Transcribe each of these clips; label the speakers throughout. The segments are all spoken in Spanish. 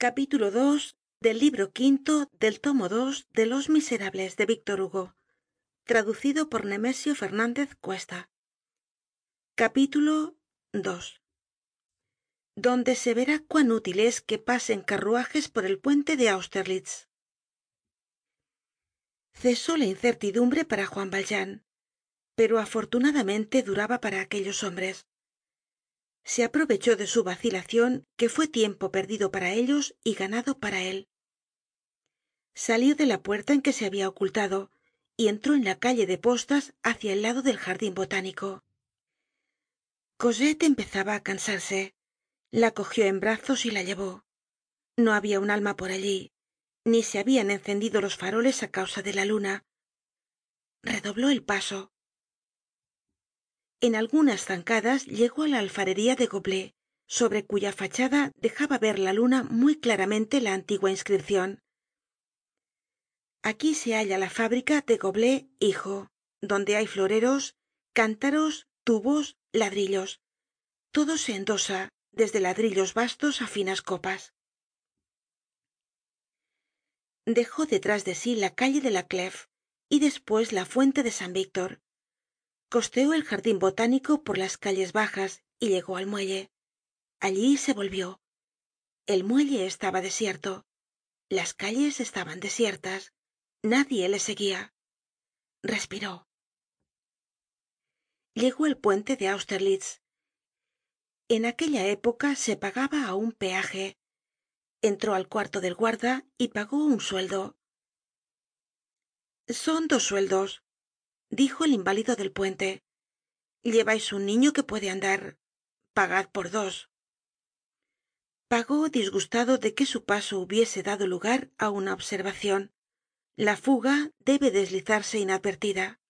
Speaker 1: capítulo ii del libro quinto del tomo dos de los miserables de víctor hugo traducido por nemesio fernandez cuesta. Capítulo ii donde se verá cuán útil es que pasen carruajes por el puente de austerlitz. Cesó la incertidumbre para juan valjean pero afortunadamente duraba para aquellos hombres se aprovechó de su vacilacion que fue tiempo perdido para ellos y ganado para él. Salió de la puerta en que se habia ocultado y entró en la calle de postas hácia el lado del jardin botánico. Cosette empezaba á cansarse. La cogió en brazos y la llevó. No habia un alma por allí ni se habian encendido los faroles á causa de la luna. Redobló el paso en algunas zancadas llegó á la alfarería de goblet sobre cuya fachada dejaba ver la luna muy claramente la antigua inscripcion aquí se halla la fábrica de goblet hijo donde hay floreros cántaros tubos ladrillos todo se endosa desde ladrillos bastos á finas copas. Dejó detrás de sí la calle de la clef y despues la fuente de san víctor costeó el jardin botánico por las calles bajas y llegó al muelle. Allí se volvió. El muelle estaba desierto. Las calles estaban desiertas. Nadie le seguia respiró. Llegó al puente de austerlitz. En aquella época se pagaba aun peaje. Entró al cuarto del guarda y pagó un sueldo. Son dos sueldos dijo el inválido del puente llevais un niño que puede andar. Pagad por dos pagó disgustado de que su paso hubiese dado lugar á una observacion la fuga debe deslizarse inadvertida.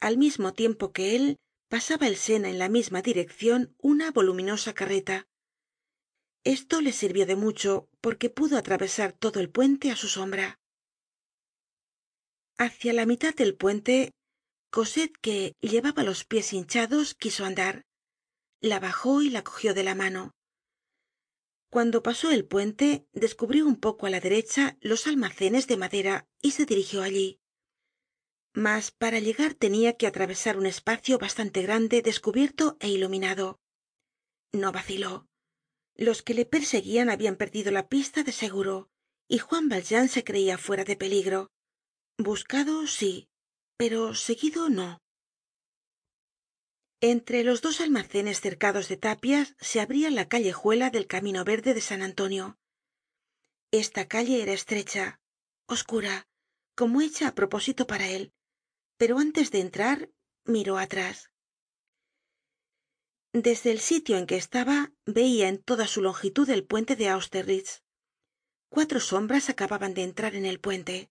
Speaker 1: Al mismo tiempo que él pasaba el sena en la misma direccion una voluminosa carreta. Esto le sirvió de mucho porque pudo atravesar todo el puente á su sombra hacia la mitad del puente cosette que llevaba los pies hinchados quiso andar. La bajó y la cogió de la mano. Cuando pasó el puente descubrió un poco á la derecha los almacenes de madera y se dirigió allí. Mas para llegar tenia que atravesar un espacio bastante grande descubierto é iluminado. No vaciló. Los que le perseguían habian perdido la pista de seguro y juan valjean se creia fuera de peligro buscado sí pero seguido no. Entre los dos almacenes cercados de tapias se abria la callejuela del camino verde de san antonio. Esta calle era estrecha oscura como hecha á propósito para él pero antes de entrar miró atrás. Desde el sitio en que estaba veia en toda su longitud el puente de austerlitz. Cuatro sombras acababan de entrar en el puente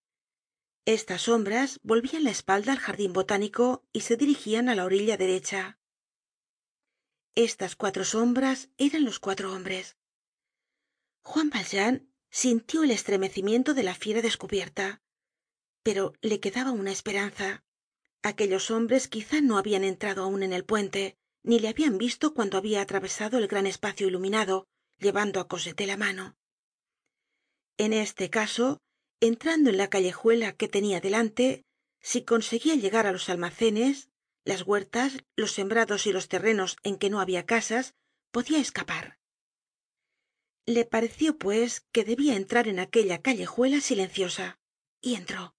Speaker 1: estas sombras volvian la espalda al jardin botánico y se dirigian á la orilla derecha. Estas cuatro sombras eran los cuatro hombres. Juan valjean sintió el estremecimiento de la fiera descubierta pero le quedaba una esperanza. Aquellos hombres quizá no habian entrado aun en el puente ni le habian visto cuando habia atravesado el gran espacio iluminado llevando á cosette la mano. En este caso entrando en la callejuela que tenia delante si conseguía llegar á los almacenes las huertas los sembrados y los terrenos en que no habia casas podia escapar. Le pareció pues que debia entrar en aquella callejuela silenciosa y entró